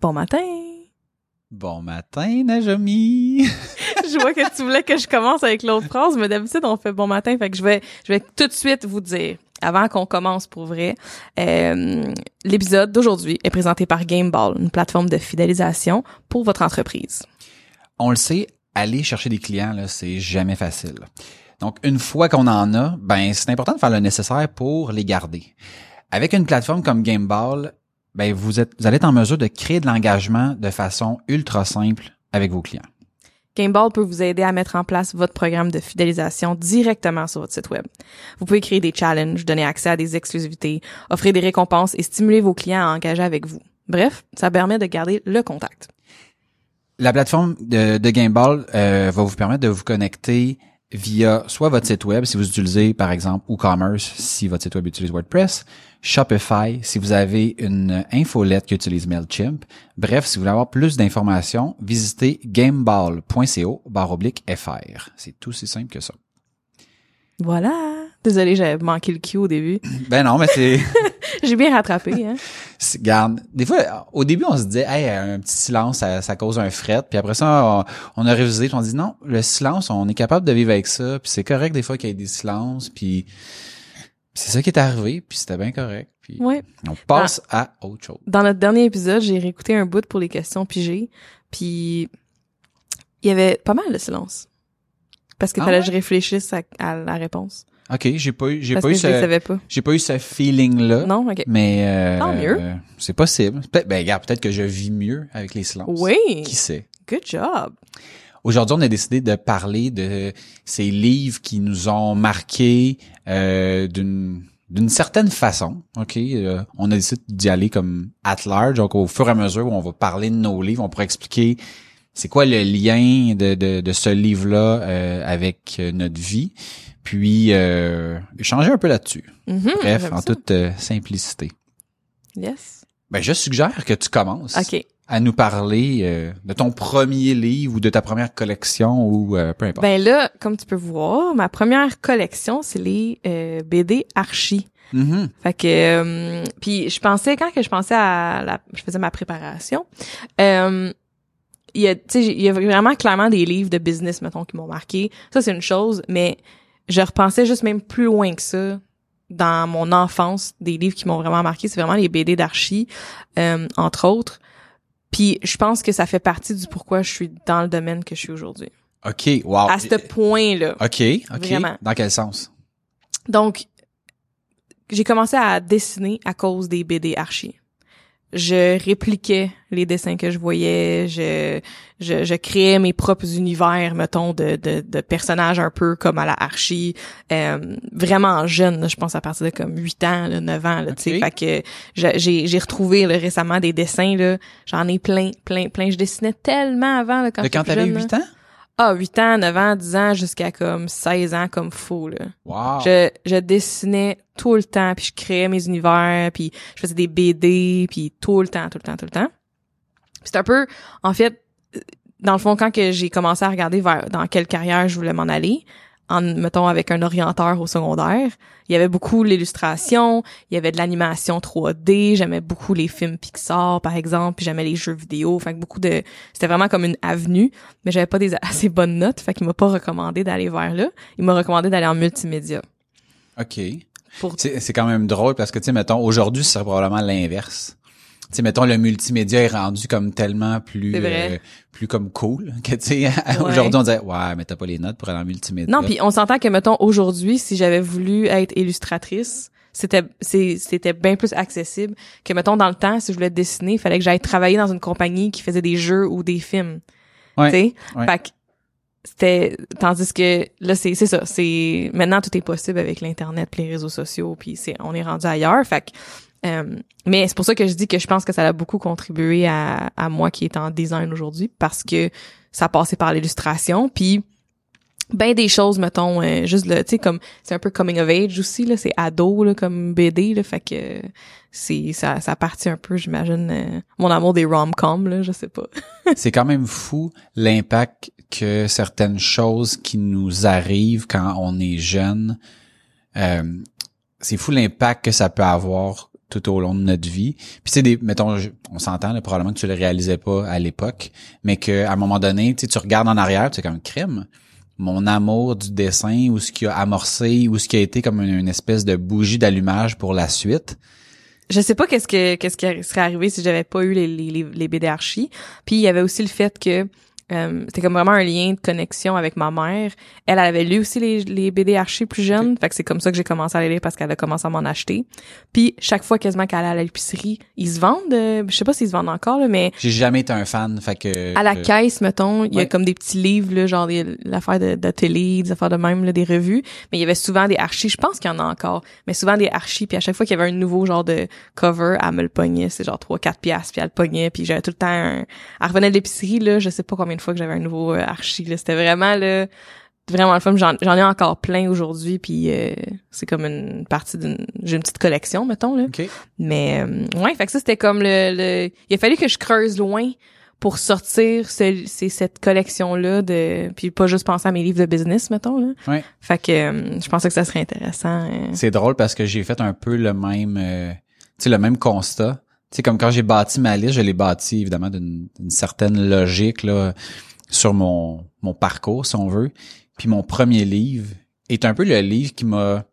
Bon matin. Bon matin, Najomi. je vois que tu voulais que je commence avec l'autre phrase, mais d'habitude on fait bon matin, fait que je vais, je vais tout de suite vous dire, avant qu'on commence pour vrai, euh, l'épisode d'aujourd'hui est présenté par Gameball, une plateforme de fidélisation pour votre entreprise. On le sait, aller chercher des clients, là, c'est jamais facile. Donc, une fois qu'on en a, ben, c'est important de faire le nécessaire pour les garder. Avec une plateforme comme Gameball, ben, vous êtes, vous allez être en mesure de créer de l'engagement de façon ultra simple avec vos clients. Gameball peut vous aider à mettre en place votre programme de fidélisation directement sur votre site web. Vous pouvez créer des challenges, donner accès à des exclusivités, offrir des récompenses et stimuler vos clients à engager avec vous. Bref, ça permet de garder le contact. La plateforme de, de Gameball euh, va vous permettre de vous connecter via soit votre site web si vous utilisez par exemple WooCommerce si votre site web utilise WordPress, Shopify si vous avez une infolette qui utilise Mailchimp. Bref, si vous voulez avoir plus d'informations, visitez gameball.co fr. C'est tout si simple que ça. Voilà. Désolée, j'avais manqué le cue au début. Ben non, mais c'est J'ai bien rattrapé, hein. Garde, des fois, au début, on se disait, hey, un petit silence, ça, ça cause un fret. Puis après ça, on, on a révisé, puis on dit, non, le silence, on est capable de vivre avec ça. Puis c'est correct des fois qu'il y ait des silences. Puis c'est ça qui est arrivé. Puis c'était bien correct. Puis Ouais. on passe à autre chose. Dans notre dernier épisode, j'ai réécouté un bout pour les questions pigées, puis il y avait pas mal de silence. Parce que Ah fallait ouais? que je réfléchisse à, à la réponse. Ok, j'ai pas eu, j'ai pas j'ai pas eu ce feeling là. Non, ok. Mais euh, Tant mieux. euh, c'est possible. Peut-être, ben regarde, peut-être que je vis mieux avec les silences. Oui. Qui sait? Good job. Aujourd'hui, on a décidé de parler de ces livres qui nous ont marqués euh, d'une d'une certaine façon. Ok, Euh, on a décidé d'y aller comme at large. Donc, au fur et à mesure où on va parler de nos livres, on pourra expliquer c'est quoi le lien de, de, de ce livre-là euh, avec euh, notre vie, puis euh, échanger un peu là-dessus. Mhm, Bref, en ça. toute euh, simplicité. Yes. Ben, je suggère que tu commences à nous parler euh, de ton premier livre ou de ta première collection ou peu importe. Ben là, comme tu peux voir, ma première collection, c'est les BD Archie. Mhm. Fait que euh, puis je pensais quand que je pensais à la je faisais ma préparation euh, il y a tu sais il y a vraiment clairement des livres de business mettons qui m'ont marqué ça c'est une chose mais je repensais juste même plus loin que ça dans mon enfance des livres qui m'ont vraiment marqué c'est vraiment les BD d'archi euh, entre autres puis je pense que ça fait partie du pourquoi je suis dans le domaine que je suis aujourd'hui OK, wow. à ce point là OK, OK. Vraiment. Dans quel sens? Donc, j'ai commencé à dessiner à cause des BD Archie. Je répliquais les dessins que je voyais, je, je, je créais mes propres univers, mettons, de, de, de personnages un peu comme à la Archie, euh, vraiment jeune, là, je pense à partir de comme 8 ans, là, 9 ans, là, tu sais, Ok. fait que j'ai, j'ai retrouvé là, récemment des dessins, là, j'en ai plein, plein, plein, je dessinais tellement avant, là, quand, De quand t'avais jeune, là. 8 ans? Ah, 8 ans, 9 ans, 10 ans, jusqu'à comme 16 ans, comme fou, là. Wow. Je, je dessinais tout le temps, puis je créais mes univers, puis je faisais des BD, puis tout le temps, tout le temps, tout le temps. C'est un peu, en fait, euh, dans le fond, quand que j'ai commencé à regarder vers dans quelle carrière je voulais m'en aller, en mettons avec un orienteur au secondaire, il y avait beaucoup l'illustration, il y avait de l'animation 3D, j'aimais beaucoup les films Pixar par exemple, puis j'aimais les jeux vidéo, fait que beaucoup de c'était vraiment comme une avenue, mais j'avais pas des assez bonnes notes, fait qu'il m'a pas recommandé d'aller vers là, il m'a recommandé d'aller en multimédia. OK. Pour C'est c'est quand même drôle parce que, tu sais, mettons, aujourd'hui, ce serait probablement l'inverse. Sais, mettons, le multimédia est rendu comme tellement plus, euh, plus comme cool que, tu sais, Ouais. aujourd'hui, on disait, ouais, mais t'as pas les notes pour aller en multimédia. Non, puis on s'entend que mettons aujourd'hui, si j'avais voulu être illustratrice, c'était c'était bien plus accessible que mettons dans le temps si je voulais dessiner, il fallait que j'aille travailler dans une compagnie qui faisait des jeux ou des films. Ouais, Tu sais, ouais. fait que c'était tandis que là c'est c'est ça, c'est maintenant tout est possible avec l'internet, les réseaux sociaux, puis c'est on est rendu ailleurs, fait que euh, mais c'est pour ça que je dis que je pense que ça a beaucoup contribué à, à moi qui est en design aujourd'hui parce que ça passait par l'illustration. Puis ben des choses mettons euh, juste le tu sais comme c'est un peu coming of age aussi là c'est ado là comme BD là fait que c'est ça ça partit un peu j'imagine euh, mon amour des rom-com là je sais pas. C'est quand même fou l'impact que certaines choses qui nous arrivent quand on est jeune, c'est fou l'impact que ça peut avoir tout au long de notre vie. Puis c'est des, mettons, on s'entend, là, probablement que tu le réalisais pas à l'époque, mais que à un moment donné, tu tu regardes en arrière, c'est comme crime. Mon amour du dessin ou ce qui a amorcé ou ce qui a été comme une, espèce de bougie d'allumage pour la suite. je sais pas qu'est-ce que qui serait arrivé si j'avais pas eu les les puis il y avait aussi le fait que euh, c'était comme vraiment un lien de connexion avec ma mère. Elle, elle avait lu aussi les, les BD archis plus jeunes, fait que c'est comme ça que j'ai commencé à les lire parce qu'elle a commencé à m'en acheter. Puis chaque fois quasiment qu'elle allait à l'épicerie, ils se vendent, euh, je sais pas s'ils se vendent encore là, mais J'ai jamais été un fan, fait que à la que- caisse, mettons, il y a comme des petits livres, là, genre des- l'affaire de, de télé, des affaires de même, là, des revues. Mais il y avait souvent des archis, je pense qu'il y en a encore, mais souvent des archis, puis à chaque fois qu'il y avait un nouveau genre de cover, elle me le pognait, c'est genre 3-4 piastres, puis elle le pognait, puis j'avais tout le temps un... Elle revenait de l'épicerie, là, je sais pas combien de fois que j'avais un nouveau euh, archi, là. C'était vraiment, là, vraiment le fun. J'en, ai encore plein aujourd'hui, puis euh, c'est comme une partie d'une... J'ai une petite collection, mettons, là. OK. Mais euh, ouais, fait que ça c'était comme le, le il a fallu que je creuse loin pour sortir ce, c'est cette collection là de puis pas juste penser à mes livres de business mettons là. Ouais. Fait que euh, je pensais que ça serait intéressant. euh. C'est drôle parce que j'ai fait un peu le même, euh, tu sais, le même constat. Tu sais, comme quand j'ai bâti ma liste, je l'ai bâti évidemment d'une certaine logique là sur mon mon parcours, si on veut. Puis mon premier livre est un peu le livre qui m'a,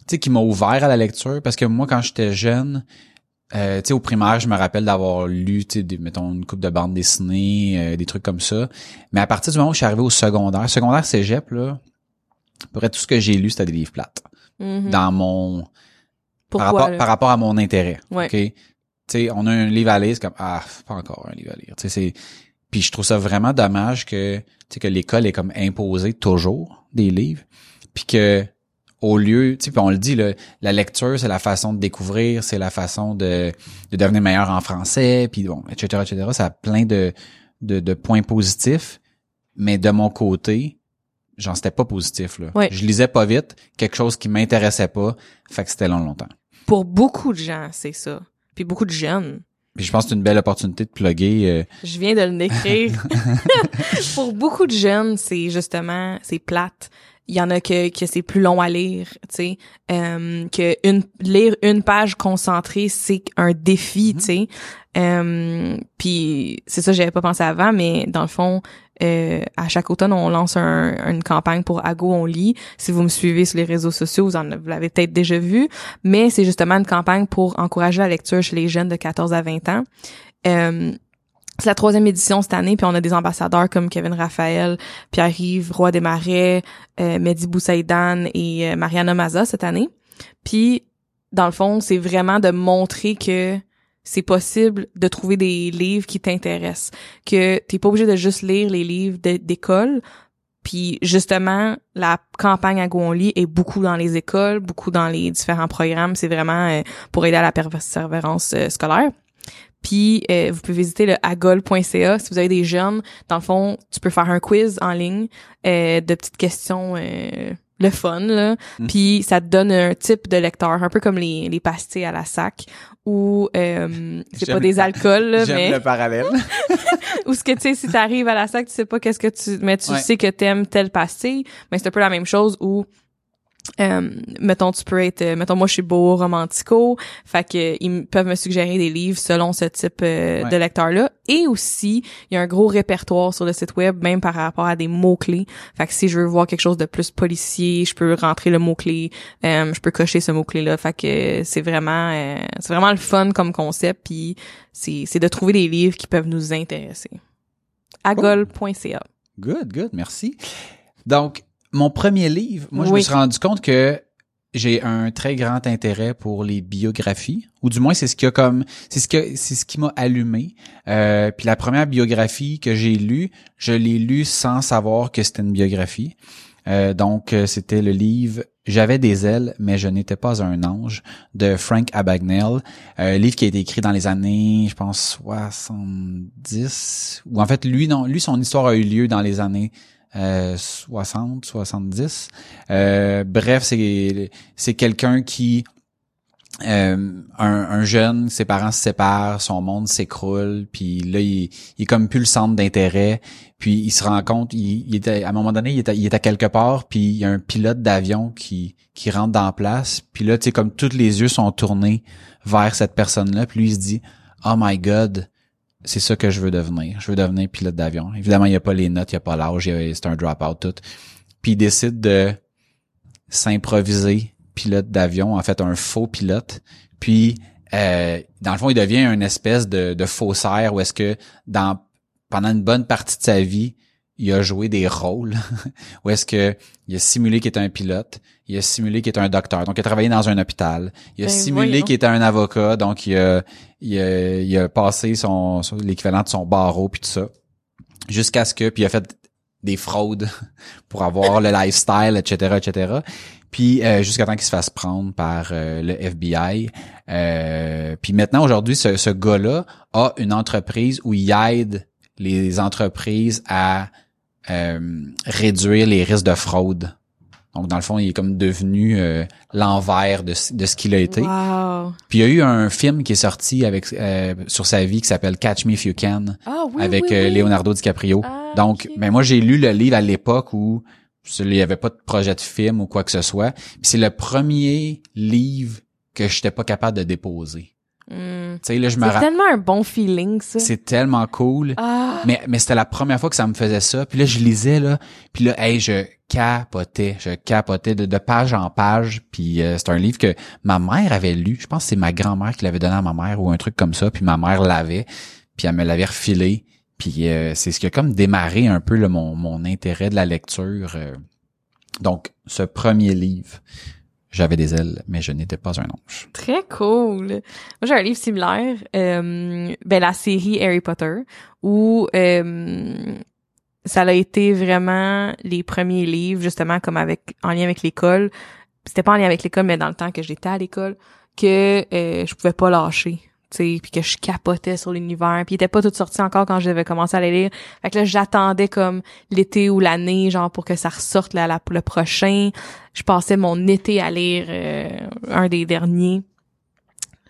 tu sais, qui m'a ouvert à la lecture parce que moi, quand j'étais jeune, euh, tu sais, au primaire, je me rappelle d'avoir lu, tu sais, des- mettons une coupe de bandes dessinées, euh, des trucs comme ça. Mais à partir du moment où je suis arrivé au secondaire, secondaire cégep là, à peu près tout ce que j'ai lu, c'était des livres plates Mhm. dans mon Pourquoi par rapport, par rapport à mon intérêt. Ouais. OK? Sais, on a un livre à lire, c'est comme ah, pas encore un livre à lire. Tu sais, c'est puis je trouve ça vraiment dommage que tu sais que l'école est comme imposée toujours des livres puis que au lieu, tu sais, on le dit là, la lecture c'est la façon de découvrir, c'est la façon de, de devenir meilleur en français, puis bon, etc., etc. Ça a plein de, de, de points positifs, mais de mon côté, j'en c'était pas positif là. Ouais. Je lisais pas vite, quelque chose qui m'intéressait pas, fait que c'était long longtemps. Pour beaucoup de gens, c'est ça. Puis beaucoup de jeunes. Puis je pense que c'est une belle opportunité de plugger. euh, Je viens de le décrire. Pour beaucoup de jeunes, c'est justement, c'est plate. Il y en a que, que c'est plus long à lire, tu sais, euh, que une, lire une page concentrée, c'est un défi, tu sais. Euh, puis c'est ça, j'avais pas pensé avant, mais dans le fond, euh, à chaque automne, on lance un- une campagne pour Ago on lit. Si vous me suivez sur les réseaux sociaux, vous, en, vous l'avez peut-être déjà vu, mais c'est justement une campagne pour encourager la lecture chez les jeunes de 14 à 20 ans. Euh, c'est la troisième édition cette année, puis on a des ambassadeurs comme Kevin Raphaël, Pierre-Yves Roy Desmarais, euh, Mehdi Boussaïdan et euh, Mariana Maza cette année. Puis, dans le fond, c'est vraiment de montrer que c'est possible de trouver des livres qui t'intéressent, que t'es pas obligé de juste lire les livres d'école. Puis justement, la campagne à est beaucoup dans les écoles, beaucoup dans les différents programmes. C'est vraiment euh, pour aider à la persévérance euh, scolaire. Puis euh, vous pouvez visiter le agol.ca si vous avez des jeunes. Dans le fond, tu peux faire un quiz en ligne euh, de petites questions euh, le fun là. Mm. Puis ça te donne un type de lecteur, un peu comme les, les pastilles à la sac où euh, c'est pas des alcools là, mais le parallèle. ou ce que tu sais si t'arrives à la sac, tu sais pas qu'est-ce que tu mais tu Ouais. sais que t'aimes telle pastille, mais c'est un peu la même chose où euh, mettons tu peux être euh, mettons moi je suis beau romantico fait que ils m- peuvent me suggérer des livres selon ce type euh, Ouais. de lecteur là et aussi il y a un gros répertoire sur le site web même par rapport à des mots clés fait que si je veux voir quelque chose de plus policier je peux rentrer le mot clé je peux cocher ce mot clé là fait que c'est vraiment euh, c'est vraiment le fun comme concept puis c'est c'est de trouver des livres qui peuvent nous intéresser. Agol.ca Good, good, merci. Donc, mon premier livre, moi, je me suis rendu compte que j'ai un très grand intérêt pour les biographies, ou du moins c'est ce qui a comme, c'est ce que, c'est ce qui m'a allumé. Euh, puis la première biographie que j'ai lue, je l'ai lue sans savoir que c'était une biographie. Euh, donc, euh, c'était le livre J'avais des ailes, mais je n'étais pas un ange de Frank Abagnale. Euh, livre qui a été écrit dans les années, je pense, 70. Ou en fait, lui, non, lui, son histoire a eu lieu dans les années euh, 60, 70. Euh, bref, c'est c'est quelqu'un qui euh, un, un jeune, ses parents se séparent, son monde s'écroule, puis là il, il est comme plus le centre d'intérêt, puis il se rend compte, il, il était à un moment donné, il est à, est quelque part, puis il y a un pilote d'avion qui qui rentre dans la place, puis là tu comme tous les yeux sont tournés vers cette personne-là, puis lui il se dit "Oh my god, c'est ça que je veux devenir. Je veux devenir pilote d'avion." Évidemment, il y a pas les notes, il y a pas l'âge, c'est un drop-out tout. Puis il décide de s'improviser pilote d'avion, en fait un faux pilote. Puis euh, dans le fond, il devient une espèce de, de faussaire où est-ce que dans pendant une bonne partie de sa vie, il a joué des rôles où est-ce que il a simulé qu'il était un pilote, il a simulé qu'il était un docteur, donc il a travaillé dans un hôpital, il a Ben, simulé qu'il était un avocat, donc il a, il a, il a passé son, son- l'équivalent de son barreau puis tout ça, jusqu'à ce que puis il a fait des fraudes pour avoir le lifestyle, etc., etc. Puis euh, jusqu'à temps qu'il se fasse prendre par euh, le FBI. Euh, puis maintenant, aujourd'hui, ce, ce gars-là a une entreprise où il aide les entreprises à euh, réduire les risques de fraude. Donc, dans le fond, il est comme devenu euh, l'envers de, ce- de ce qu'il a été. wow Puis il y a eu un film qui est sorti avec euh, sur sa vie qui s'appelle Catch Me If You Can ah oui avec oui, euh, oui. Leonardo DiCaprio. Ah, Donc, ben moi j'ai lu le livre à l'époque où il y avait pas de projet de film ou quoi que ce soit. C'est le premier livre que j'étais pas capable de déposer. Me c'est tellement un bon feeling ça c'est tellement cool. ah Mais mais c'était la première fois que ça me faisait ça. Puis là je lisais là, puis là hey je capotais, je capotais de, page en page. Puis euh, c'est un livre que ma mère avait lu. Je pense que c'est ma grand-mère qui l'avait donné à ma mère ou un truc comme ça. Puis ma mère l'avait, puis elle me l'avait refilé. Puis euh, c'est ce qui a comme démarré un peu là, mon mon intérêt de la lecture. euh. Donc ce premier livre, j'avais des ailes, mais je n'étais pas un ange. Très cool. Moi, j'ai un livre similaire, euh, ben la série Harry Potter, où euh, ça a été vraiment les premiers livres, justement, comme avec en lien avec l'école. C'était pas en lien avec l'école, mais dans le temps que j'étais à l'école, que euh, je pouvais pas lâcher. Tu puis que je capotais sur l'univers, puis était pas tout sorti encore quand j'avais commencé à les lire. Fait que là, j'attendais comme l'été ou l'année, genre pour que ça ressorte là, le prochain. Je passais mon été à lire euh, un des derniers.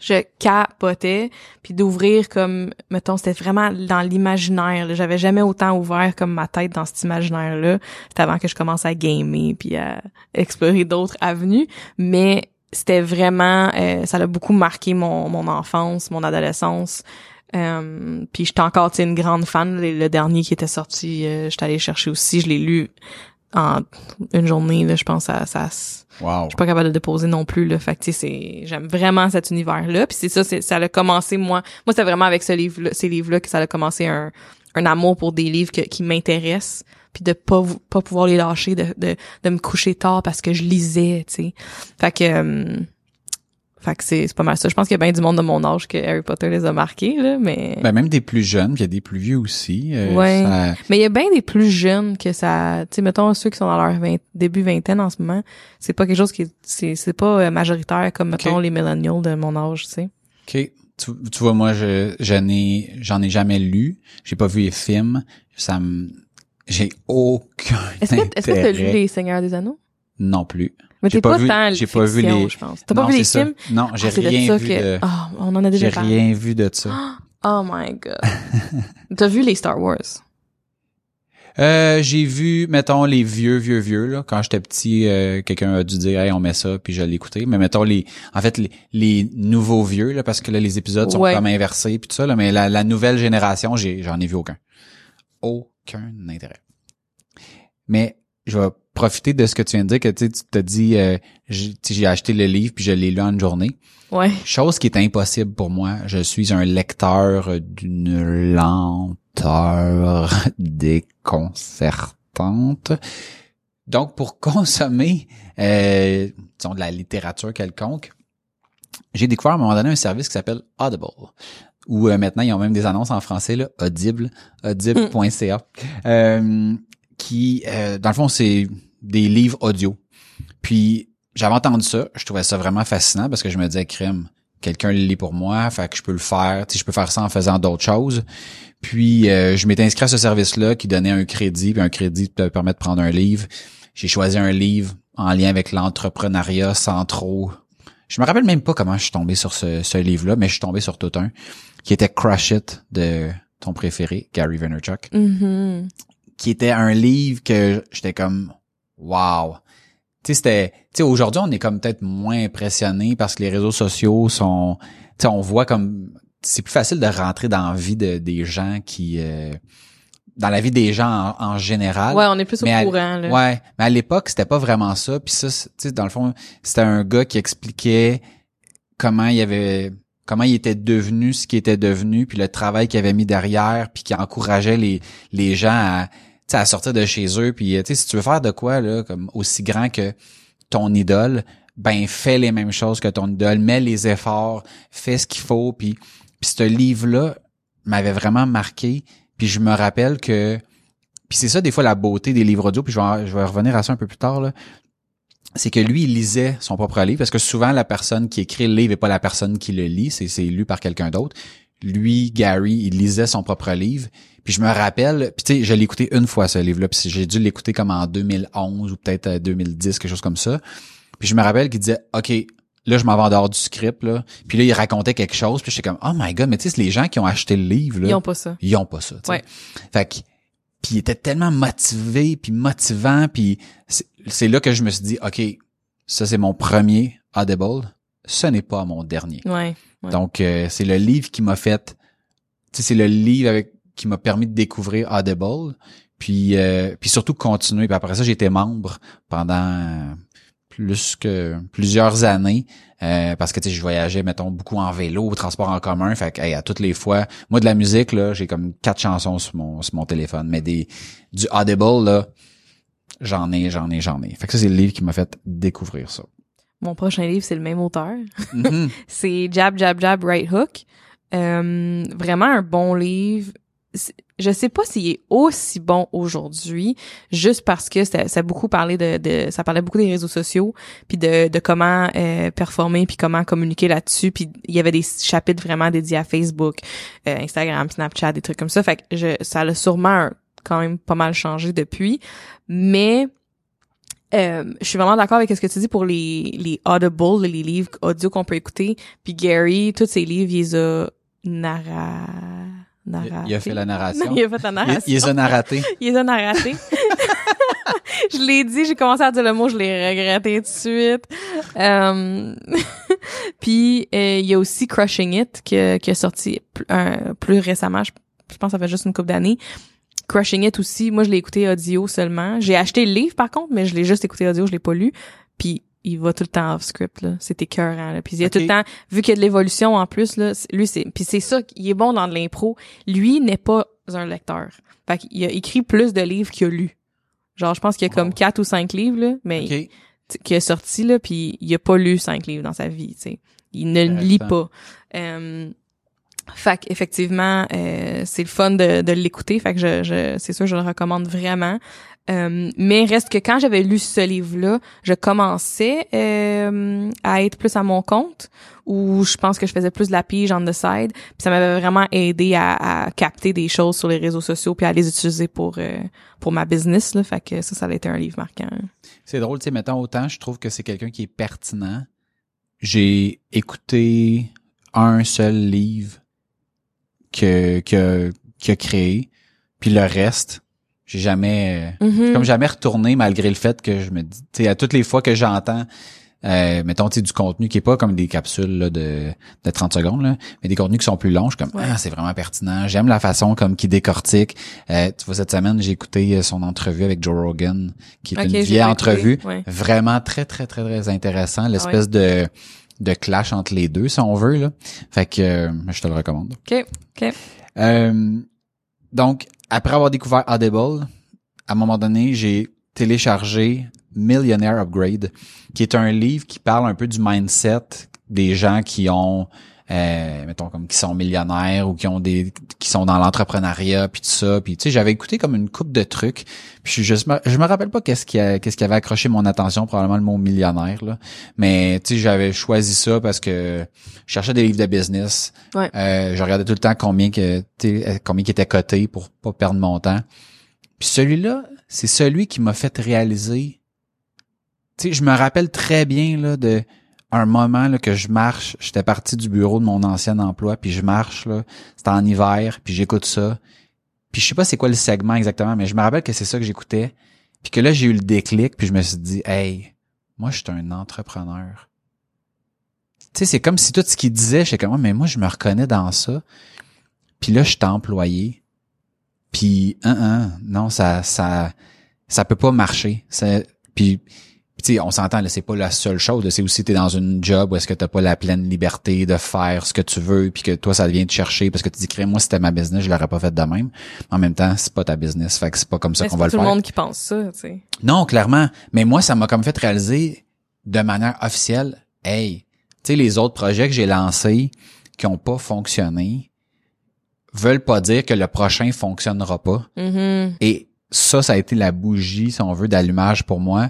Je capotais, puis d'ouvrir comme, mettons, c'était vraiment dans l'imaginaire. J'avais jamais autant ouvert comme ma tête dans cet imaginaire-là. C'était avant que je commence à gamer puis à explorer d'autres avenues. Mais c'était vraiment, euh, ça a beaucoup marqué mon, mon enfance, mon adolescence. Euh, puis j'étais encore, une grande fan. Le, le dernier qui était sorti, euh, j'étais allée chercher aussi. Je l'ai lu en une journée. Là, je pense ça, ça, Wow. je suis pas capable de le déposer non plus là fait que tu sais c'est j'aime vraiment cet univers là puis c'est ça c'est ça a commencé moi moi c'est vraiment avec ce livre là ces livres là que ça a commencé un un amour pour des livres que- qui m'intéressent puis de pas pas pouvoir les lâcher de, de de me coucher tard parce que je lisais tu sais fait que euh, fait que c'est c'est pas mal ça je pense qu'il y a bien du monde de mon âge que Harry Potter les a marqués là mais Ben, même des plus jeunes, il y a des plus vieux aussi. euh, Ouais. ça- Mais il y a bien des plus jeunes que ça, tu sais, mettons ceux qui sont dans leur vingt- début vingtaine en ce moment, c'est pas quelque chose qui est, c'est, c'est pas euh, majoritaire comme mettons les millennials de mon âge, tu sais. OK. Tu, tu vois, moi, je, je n'ai, j'en ai jamais lu. J'ai pas vu les films. Ça me, j'ai aucun Est-ce que, est-ce que t'as lu les Seigneurs des Anneaux? Non plus. Mais J'ai t'es pas pas, vu- tant j'ai pas vu les- je pense. T'as pas Non, vu les ça. films? Non, j'ai Ah, de rien ça vu que, de, ah, on en a déjà j'ai rien vu de ça. Oh my god. T'as vu les Star Wars? Euh, j'ai vu, mettons, les vieux, vieux, vieux, là. Quand j'étais petit, euh, quelqu'un a dû dire, hey, on met ça, puis je l'ai écouté. Mais mettons, les, en fait, les, les nouveaux vieux, là, parce que là, les épisodes sont Ouais. comme inversés, puis tout ça, là. Mais la, la nouvelle génération, j'ai, j'en ai vu aucun. Aucun intérêt. Mais je vais profiter de ce que tu viens de dire, que tu sais, tu t'as dit, euh, j'ai acheté le livre, puis je l'ai lu en une journée. Ouais. Chose qui est impossible pour moi. Je suis un lecteur d'une déconcertante. Donc, pour consommer, euh, disons, de la littérature quelconque, j'ai découvert à un moment donné un service qui s'appelle Audible. Où euh, maintenant, ils ont même des annonces en français, là, Audible, audible.ca. Euh, qui, euh, dans le fond, c'est des livres audio. Puis, j'avais entendu ça, je trouvais ça vraiment fascinant parce que je me disais, crème, quelqu'un le lit pour moi, fait que je peux le faire, tu sais, je peux faire ça en faisant d'autres choses. Puis, euh, je m'étais inscrit à ce service-là qui donnait un crédit, puis un crédit te permet de prendre un livre. J'ai choisi un livre en lien avec l'entrepreneuriat sans trop... Je me rappelle même pas comment je suis tombé sur ce, ce livre-là, mais je suis tombé sur tout un, qui était Crush It de ton préféré, Gary Vaynerchuk Mhm. qui était un livre que j'étais comme wow. Tu sais c'était tu sais aujourd'hui on est comme peut-être moins impressionné parce que les réseaux sociaux sont tu sais on voit comme c'est plus facile de rentrer dans la vie de, des gens qui euh, dans la vie des gens en, en général. Ouais, on est plus au Mais à- courant, là. Ouais, mais à l'époque, c'était pas vraiment ça. Puis ça, tu sais, dans le fond, c'était un gars qui expliquait comment il avait comment il était devenu ce qu'il était devenu, puis le travail qu'il avait mis derrière, puis qui encourageait les les gens à tu sais, à sortir de chez eux. Puis tu sais, si tu veux faire de quoi là, comme aussi grand que ton idole, ben fais les mêmes choses que ton idole, mets les efforts, fais ce qu'il faut. Puis puis ce livre là m'avait vraiment marqué. Puis je me rappelle que puis c'est ça des fois la beauté des livres audio, puis je vais, revenir à ça un peu plus tard là. C'est que lui, il lisait son propre livre, parce que souvent la personne qui écrit le livre n'est pas la personne qui le lit, c'est, c'est lu par quelqu'un d'autre. Lui, Gary, il lisait son propre livre. Puis je me rappelle, puis tu sais, je l'ai écouté une fois ce livre-là, puis j'ai dû l'écouter comme en 2011 ou peut-être euh, 2010, quelque chose comme ça. Puis je me rappelle qu'il disait, OK, là, je m'en vais en dehors du script, là. Puis là, il racontait quelque chose, puis j'étais comme, oh my god, mais tu sais, les gens qui ont acheté le livre, là, Ils ont pas ça. ils ont pas ça. Ouais. Fait que puis il était tellement motivé puis motivant puis c'est là que je me suis dit OK, ça c'est mon premier Audible, ce n'est pas mon dernier. Ouais. Ouais. Donc euh, c'est le livre qui m'a fait tu sais c'est le livre avec qui m'a permis de découvrir Audible puis euh, puis surtout continuer puis après ça j'étais membre pendant plus que plusieurs années euh, parce que tu sais je voyageais mettons beaucoup en vélo au transport en commun fait que hey, à toutes les fois moi de la musique là j'ai comme quatre chansons sur mon sur mon téléphone mais des du Audible là j'en ai j'en ai j'en ai fait que ça c'est le livre qui m'a fait découvrir ça Mon prochain livre, c'est le même auteur. Mhm. c'est Jab, Jab, Jab, Right Hook. Euh, vraiment un bon livre. Je sais pas s'il est aussi bon aujourd'hui, juste parce que ça, ça a beaucoup parlé de, de- ça parlait beaucoup des réseaux sociaux, puis de, de comment euh, performer, puis comment communiquer là-dessus, puis il y avait des chapitres vraiment dédiés à Facebook, euh, Instagram, Snapchat, des trucs comme ça. Fait que je, ça l'a sûrement quand même pas mal changé depuis, mais euh, je suis vraiment d'accord avec ce que tu dis pour les, les audible, les livres audio qu'on peut écouter. Puis Gary, tous ses livres, il les a narra... il, a- narratés. il a fait la narration Non, il a fait la narration. il les a narratés Il les a narratés. je l'ai dit, j'ai commencé à dire le mot, je l'ai regretté tout de suite. Euh, Puis euh, il y a aussi Crushing It qui, a- qui a sorti un- plus récemment, je, je pense que ça fait juste une couple d'années. Crushing It aussi, moi je l'ai écouté audio seulement. J'ai acheté le livre par contre, mais je l'ai juste écouté audio, je l'ai pas lu. Puis il va tout le temps off script là, c'est écœurant là. Puis il y a tout le temps vu qu'il y a de l'évolution en plus là, lui c'est puis c'est ça, il est bon dans de l'impro. Lui n'est pas un lecteur. Fait qu'il a écrit plus de livres qu'il a lu. Genre je pense qu'il y a comme Wow. quatre ou cinq livres là, mais OK t- qui est sorti là puis il a pas lu cinq livres dans sa vie tu sais il ne lit pas euh, fait effectivement c'est le fun de, de l'écouter fait que je, je c'est sûr je le recommande vraiment Euh, mais reste que quand j'avais lu ce livre là je commençais euh, à être plus à mon compte où je pense que je faisais plus de la pige on the side puis ça m'avait vraiment aidé à, à capter des choses sur les réseaux sociaux puis à les utiliser pour euh, pour ma business là fait que ça ça a été un livre marquant C'est drôle, tu sais, mettons, autant je trouve que c'est quelqu'un qui est pertinent. J'ai écouté un seul livre que, que, a créé, puis le reste, j'ai jamais Mhm. j'ai comme jamais retourné malgré le fait que je me dis tu sais à toutes les fois que j'entends euh, mettons tu du contenu qui est pas comme des capsules là, de de 30 secondes là, mais des contenus qui sont plus longs je suis comme Ouais. ah c'est vraiment pertinent j'aime la façon comme qui décortique euh, tu vois cette semaine j'ai écouté euh, son entrevue avec Joe Rogan qui est une vieille entrevue ouais. vraiment très très très très intéressant l'espèce de de clash entre les deux si on veut là fait que euh, je te le recommande OK. OK. euh, donc, après avoir découvert Audible, à un moment donné, j'ai téléchargé Millionaire Upgrade, qui est un livre qui parle un peu du mindset des gens qui ont, euh, mettons comme qui sont millionnaires ou qui ont des, qui sont dans l'entrepreneuriat puis tout ça. Puis tu sais, j'avais écouté comme une coupe de trucs. Puis je, je me, je me rappelle pas qu'est-ce qui, a- qu'est-ce qui avait accroché mon attention, probablement le mot millionnaire là. Mais tu sais, j'avais choisi ça parce que je cherchais des livres de business. Ouais. Euh, je regardais tout le temps combien que tu sais, combien qui était coté pour pas perdre mon temps. Puis celui-là, c'est celui qui m'a fait réaliser. Tu sais, je me rappelle très bien là de un moment là que je marche, j'étais parti du bureau de mon ancien emploi, puis je marche là, c'était en hiver, puis j'écoute ça. Puis je sais pas c'est quoi le segment exactement, mais je me rappelle que c'est ça que j'écoutais. Puis que là j'ai eu le déclic, puis je me suis dit "Hey, moi je suis un entrepreneur." Tu sais, c'est comme si tout ce qu'il disait, j'étais comme, Ah, mais moi, je me reconnais dans ça. Puis là, je suis employé. Puis, non, ça, ça, ça peut pas marcher. Ça, puis, sais, on s'entend, là, c'est pas la seule chose. C'est aussi, t'es dans une job où est-ce que t'as pas la pleine liberté de faire ce que tu veux, puis que toi, ça vient te chercher parce que tu dis, crée, moi, si c'était ma business, je l'aurais pas fait de même. En même temps, c'est pas ta business. Fait que c'est pas comme ça Mais qu'on c'est va le tout faire. le monde qui pense ça, tu sais. Non, clairement. Mais moi, ça m'a comme fait réaliser de manière officielle, hey, tu sais, les autres projets que j'ai lancés qui ont pas fonctionné veulent pas dire que le prochain fonctionnera pas. Mhm. Et ça, ça a été la bougie, si on veut, d'allumage pour moi.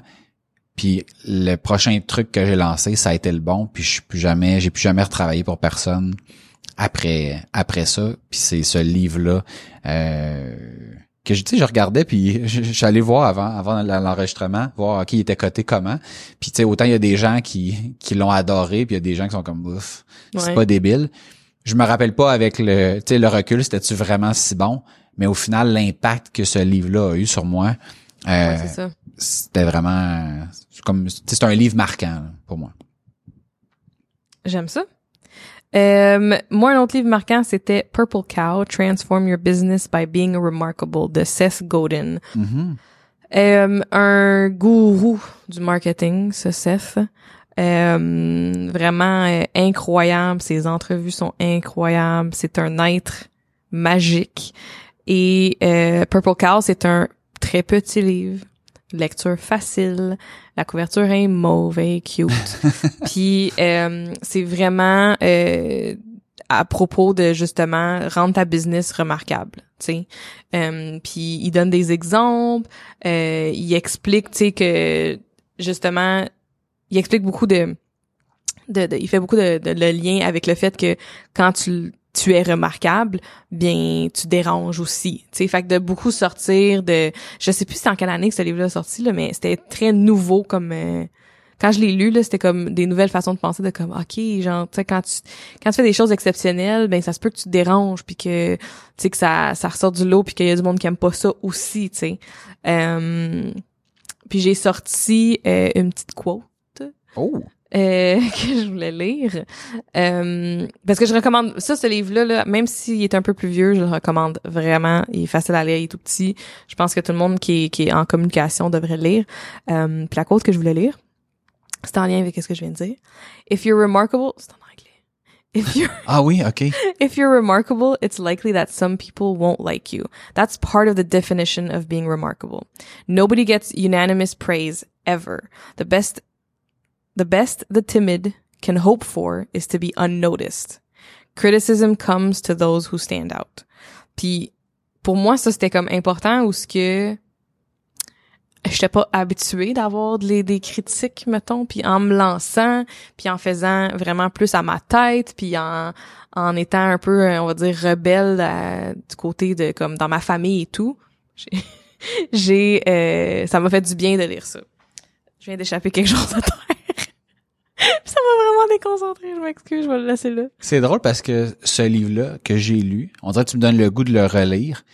Puis le prochain truc que j'ai lancé, ça a été le bon. Puis je suis plus jamais, j'ai plus jamais retravaillé pour personne après après ça. Puis c'est ce livre là que je tu sais je regardais puis je, je suis allé voir avant avant l'enregistrement voir qui était coté comment. Puis tu sais autant il y a des gens qui qui l'ont adoré puis il y a des gens qui sont comme ouf c'est Ouais. pas débile. Je me rappelle pas avec le tu sais le recul c'était-tu vraiment si bon? Mais au final, l'impact que ce livre-là a eu sur moi, euh, Ouais, c'est ça. c'était vraiment c'est comme c'est un livre marquant pour moi. J'aime ça. Euh, moi, un autre livre marquant, c'était Purple Cow, Transform Your Business by Being Remarkable de Seth Godin. Mhm. Euh, un gourou du marketing, ce Seth. Euh, vraiment euh, incroyable. Ses entrevues sont incroyables. C'est un être magique. Et euh, Purple Cow, c'est un très petit livre. Lecture facile. La couverture est mauve et cute. Puis euh, c'est vraiment euh, à propos de justement rendre ta business remarquable, tu sais. Euh, puis il donne des exemples, euh, il explique, tu sais que justement, il explique beaucoup de, de, de- il fait beaucoup de, de, le lien avec le fait que quand tu tu es remarquable, bien tu déranges aussi. Tu sais, fait que de beaucoup sortir de, je sais plus c'est en quelle année que ce livre-là est sorti là, mais c'était très nouveau comme euh, quand je l'ai lu là, c'était comme des nouvelles façons de penser de comme OK, genre tu sais quand tu quand tu fais des choses exceptionnelles, ben ça se peut que tu te déranges puis que tu sais que ça ça ressort du lot puis qu'il y a du monde qui aime pas ça aussi, tu sais. Euh, puis j'ai sorti euh, une petite quote Oh. Euh, que je voulais lire. Euh, parce que je recommande ça, ce livre-là, là, même s'il est un peu plus vieux, je le recommande vraiment. Il est facile à lire, il est tout petit. Je pense que tout le monde qui est, qui est en communication devrait le lire. Euh, puis la quote que je voulais lire, c'est en lien avec ce que je viens de dire. If you're remarkable, c'est en anglais. If you're Ah oui, OK. If you're remarkable, it's likely that some people won't like you. That's part of the definition of being remarkable. Nobody gets unanimous praise ever. The best, the best the timid can hope for is to be unnoticed. Criticism comes to those who stand out. Puis, pour moi, ça, c'était comme important ou ce que j'étais pas habituée d'avoir des, critiques, mettons, puis en me lançant, puis en faisant vraiment plus à ma tête, puis en, en étant un peu, euh, on va dire, rebelle à- du côté de, comme, dans ma famille et tout, j'ai, euh, ça m'a fait du bien de lire ça. Je viens d'échapper quelque chose à terre. Ça m'a vraiment déconcentré, je m'excuse, je vais le laisser là. C'est drôle parce que ce livre-là que j'ai lu, on dirait que tu me donnes le goût de le relire.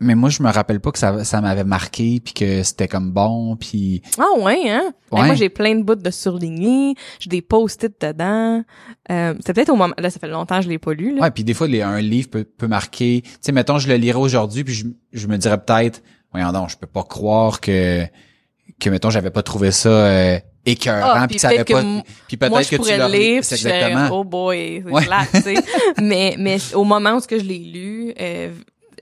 mais moi je me rappelle pas que ça ça m'avait marqué puis que c'était comme bon puis Ah ouais, hein? Ouais. moi, j'ai plein de bouts de surlignés, j'ai des post-it dedans. Euh, c'est peut-être au moment... Là, ça fait longtemps que je l'ai pas lu, là. ouais puis des fois les, un livre peut, peut marquer tu sais mettons je le lirais aujourd'hui puis je, je me dirais peut-être voyons donc je peux pas croire que que mettons j'avais pas trouvé ça euh, écœurant Ah, puis peut-être pas puis peut-être moi, je que tu pourrais le lire, c'est exactement oh boy, c'est Ouais. plate, tu sais. mais, mais au moment où ce que je l'ai lu, euh,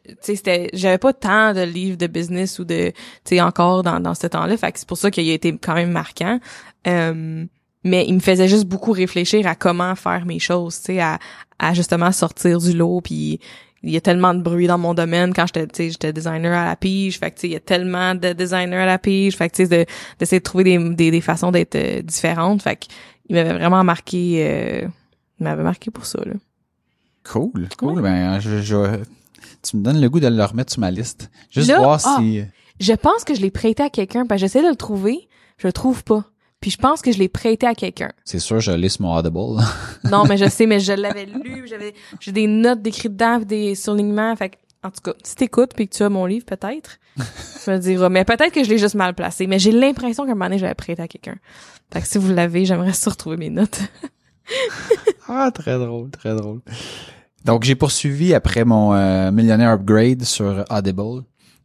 tu sais, c'était, j'avais pas tant de livres de business ou de, tu sais, encore dans, dans ce temps-là. Fait que c'est pour ça qu'il a été quand même marquant. Euh, mais il me faisait juste beaucoup réfléchir à comment faire mes choses, tu sais, à, à justement sortir du lot, puis il y a tellement de bruit dans mon domaine. Quand j'étais tu sais j'étais designer à la pige fait que tu sais il y a tellement de designers à la pige fait que tu sais de- d'essayer de trouver des, des, des façons d'être euh, différentes. Fait que il m'avait vraiment marqué euh, il m'avait marqué pour ça là. Cool. Cool ben je, je- tu me donnes le goût de le remettre sur ma liste. Juste Là, voir ah. si je pense que je l'ai prêté à quelqu'un parce que j'essaie de le trouver je le trouve pas puis je pense que je l'ai prêté à quelqu'un. C'est sûr je lis mon Audible. Non mais je sais mais je l'avais lu j'avais j'ai des notes décrites dedans des surlignements. Fait que en tout cas si t'écoutes puis que tu as mon livre peut-être tu me diras. Mais peut-être que je l'ai juste mal placé. Mais j'ai l'impression qu'un moment donné j'avais prêté à quelqu'un. Fait que si vous l'avez j'aimerais ça retrouver mes notes. Ah, très drôle, très drôle. Donc, j'ai poursuivi après mon euh, Millionaire Upgrade sur Audible.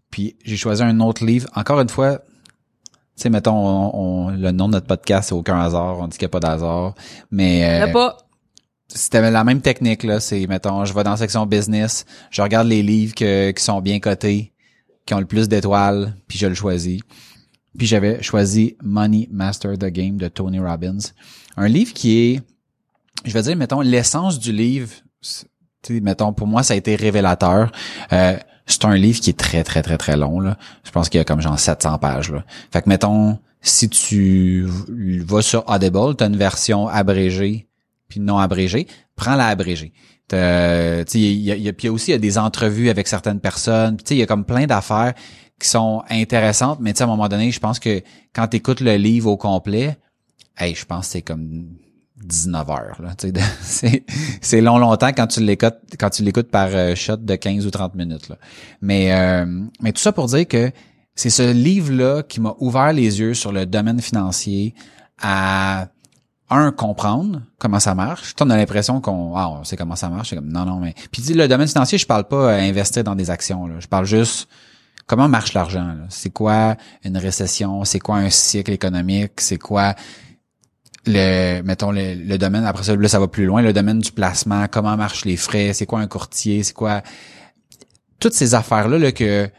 Puis, j'ai choisi un autre livre. Encore une fois, sais, mettons, on, on- le nom de notre podcast, c'est aucun hasard. On dit qu'il n'y a pas d'hasard. Mais euh, pas c'était la même technique, là. C'est, mettons, je vais dans la section business, je regarde les livres que- qui sont bien cotés, qui ont le plus d'étoiles, puis je le choisis. Puis j'avais choisi Money Master the Game de Tony Robbins. Un livre qui est, je vais dire, mettons, l'essence du livre, c'est- tu sais, mettons, pour moi, ça a été révélateur. Euh, c'est un livre qui est très, très, très, très long, là. Je pense qu'il y a comme genre 700 pages, là. Fait que, mettons, si tu vas sur Audible, t'as une version abrégée puis non abrégée, prends la abrégée. Tu Il y a, y a- puis aussi y a des entrevues avec certaines personnes. Tu Il y a comme plein d'affaires qui sont intéressantes, mais tu à un moment donné, je pense que quand tu écoutes le livre au complet, hey, je pense que c'est comme 19 heures. C'est, long, longtemps quand tu l'écoutes, quand tu l'écoutes par euh, shot de 15 ou 30 minutes. Là. Mais, euh, mais tout ça pour dire que c'est ce livre-là qui m'a ouvert les yeux sur le domaine financier à un comprendre comment ça marche. On a l'impression qu'on ah, on sait comment ça marche, comme non non mais puis le domaine financier, je parle pas à investir dans des actions là. Je parle juste comment marche l'argent. C'est quoi une récession, c'est quoi un cycle économique, c'est quoi le mettons le, le domaine après ça là ça va plus loin, le domaine du placement, comment marchent les frais, c'est quoi un courtier, c'est quoi toutes ces affaires là, là que tu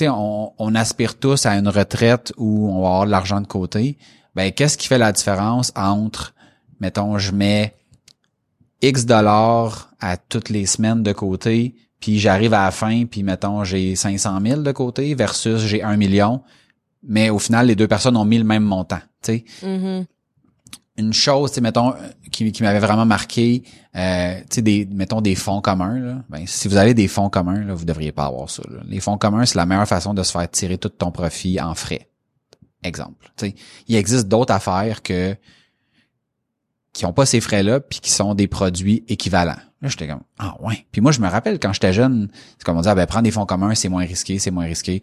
sais on, on aspire tous à une retraite où on va avoir de l'argent de côté ben qu'est-ce qui fait la différence entre mettons je mets X dollars à toutes les semaines de côté puis j'arrive à la fin puis mettons j'ai 500 000 de côté versus j'ai un million mais au final les deux personnes ont mis le même montant tu sais Mhm. Une chose, mettons, euh, qui, qui m'avait vraiment marqué, euh, des, mettons, des fonds communs, là. Ben, si vous avez des fonds communs, là, vous devriez pas avoir ça, là. Les fonds communs, c'est la meilleure façon de se faire tirer tout ton profit en frais. Exemple. Tu sais, il existe d'autres affaires que, qui ont pas ces frais-là, puis qui sont des produits équivalents. Là, j'étais comme, ah ouais. Puis moi, je me rappelle, quand j'étais jeune, c'est comme on dit, ah, ben, prendre des fonds communs, c'est moins risqué, c'est moins risqué.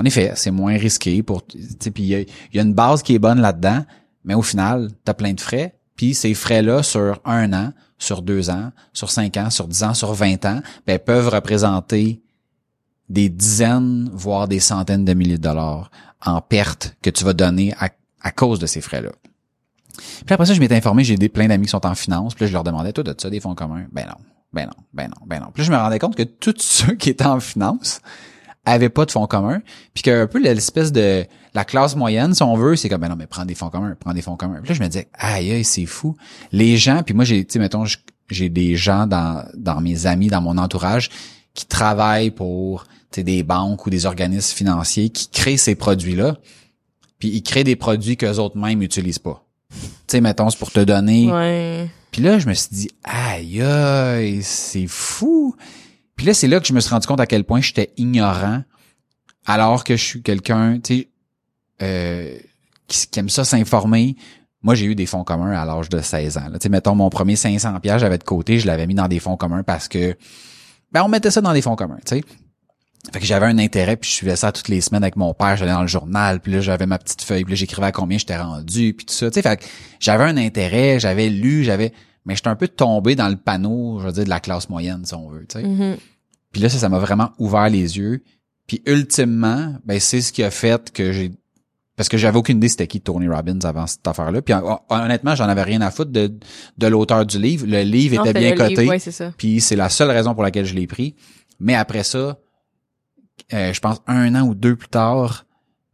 En effet, c'est moins risqué pour, puis il y y a une base qui est bonne là-dedans, mais au final, tu as plein de frais, puis ces frais-là, sur un an, sur deux ans, sur cinq ans, sur dix ans, sur vingt ans, ben, peuvent représenter des dizaines, voire des centaines de milliers de dollars en perte que tu vas donner à, cause de ces frais-là. Puis après ça, je m'étais informé, j'ai plein d'amis qui sont en finance, puis je leur demandais, toi, as ça des fonds communs? Ben non, ben non, ben non, ben non. Puis je me rendais compte que tous ceux qui étaient en finance avaient pas de fonds communs, puis qu'un peu l'espèce de la classe moyenne, si on veut, c'est comme ben non mais prends des fonds communs, prends des fonds communs. Puis là je me disais aïe aïe c'est fou. Les gens, puis moi j'ai tu sais mettons j'ai des gens dans dans mes amis, dans mon entourage qui travaillent pour tu sais des banques ou des organismes financiers qui créent ces produits-là. Puis ils créent des produits que autres mêmes utilisent pas. Tu sais mettons c'est pour te donner Ouais. puis là, je me suis dit, aïe, aïe, c'est fou. Puis là, c'est là que je me suis rendu compte à quel point j'étais ignorant, alors que je suis quelqu'un, tu sais, euh, qui, qui aime ça s'informer. Moi, j'ai eu des fonds communs à l'âge de 16 ans. Tu sais, mettons, mon premier 500 pièges j'avais de côté, je l'avais mis dans des fonds communs parce que, ben, on mettait ça dans des fonds communs, tu sais. Fait que j'avais un intérêt, puis je suivais ça toutes les semaines avec mon père, j'allais dans le journal, puis là j'avais ma petite feuille, puis là j'écrivais à combien j'étais rendu, puis tout ça. Tu sais, fait que j'avais un intérêt, j'avais lu, j'avais, mais j'étais un peu tombé dans le panneau, je veux dire, de la classe moyenne, si on veut. Tu sais. Mhm. Puis là ça, ça m'a vraiment ouvert les yeux. Puis ultimement, ben c'est ce qui a fait que j'ai parce que j'avais aucune idée c'était qui Tony Robbins avant cette affaire-là. Puis hon- honnêtement, j'en avais rien à foutre de, de l'auteur du livre. Le livre était bien coté. livre, ouais, c'est ça. Puis c'est la seule raison pour laquelle je l'ai pris. Mais après ça, euh, je pense un an ou deux plus tard,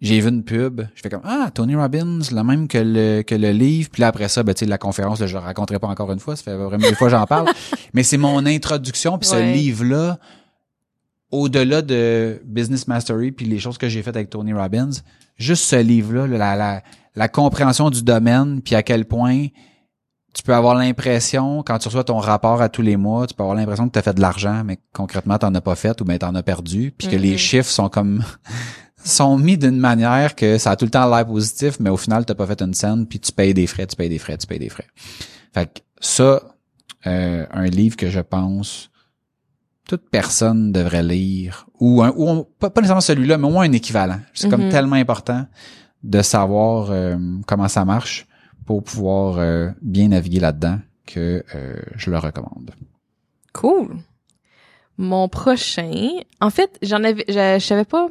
j'ai vu une pub. Je fais comme ah Tony Robbins, le même que le que le livre. Puis là après ça, ben tu sais la conférence, là, je la raconterai pas encore une fois. Ça fait vraiment des fois que j'en parle. Mais c'est mon introduction. Puis ce livre là, au-delà de Business Mastery puis les choses que j'ai faites avec Tony Robbins, juste ce livre là, la la la compréhension du domaine puis à quel point tu peux avoir l'impression, quand tu reçois ton rapport à tous les mois, tu peux avoir l'impression que tu as fait de l'argent, mais concrètement, t'en as pas fait ou bien t'en as perdu, puis que les chiffres sont comme sont mis d'une manière que ça a tout le temps l'air positif, mais au final, t'as pas fait une scène, puis tu payes des frais, tu payes des frais, tu payes des frais. Fait que ça, euh, un livre que je pense toute personne devrait lire, ou un, ou on- pas, pas nécessairement celui-là, mais au moins un équivalent. C'est comme Mhm. tellement important de savoir euh, comment ça marche pour pouvoir euh, bien naviguer là-dedans que euh, je le recommande. Cool. Mon prochain, en fait, j'en avais, je, je savais pas